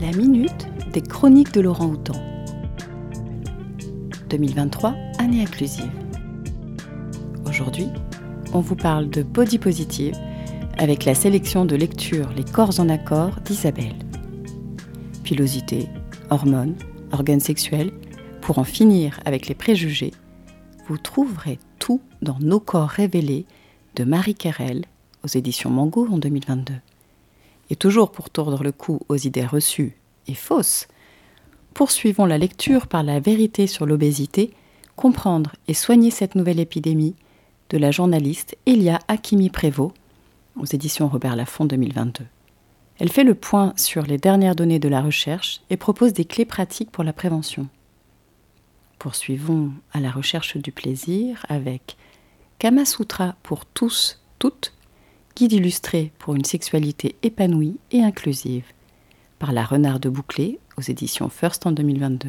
La minute des chroniques de Laurent Houtan. 2023, année inclusive. Aujourd'hui, on vous parle de body positive avec la sélection de lecture Les corps en accord d'Isabelle. Pilosité, hormones, organes sexuels, pour en finir avec les préjugés, vous trouverez tout dans Nos corps révélés de Marie Carrel aux éditions Mango en 2022 et toujours pour tordre le cou aux idées reçues et fausses, poursuivons la lecture par la vérité sur l'obésité, comprendre et soigner cette nouvelle épidémie de la journaliste Elia Hakimi-Prévost aux éditions Robert Laffont 2022. Elle fait le point sur les dernières données de la recherche et propose des clés pratiques pour la prévention. Poursuivons à la recherche du plaisir avec Kama Sutra pour tous, toutes guide illustré pour une sexualité épanouie et inclusive, par la Renarde Bouclé aux éditions First en 2022.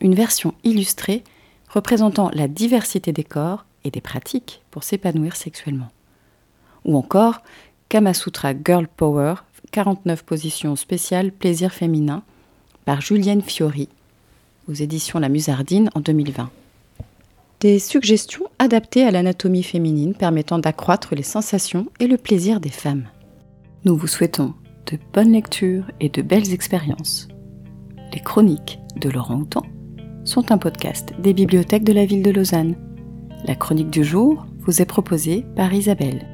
Une version illustrée représentant la diversité des corps et des pratiques pour s'épanouir sexuellement. Ou encore Kama Sutra Girl Power, 49 positions spéciales plaisir féminin, par Julienne Fiori, aux éditions La Musardine en 2020 des suggestions adaptées à l'anatomie féminine permettant d'accroître les sensations et le plaisir des femmes. Nous vous souhaitons de bonnes lectures et de belles expériences. Les chroniques de Laurent Houtan sont un podcast des bibliothèques de la ville de Lausanne. La chronique du jour vous est proposée par Isabelle.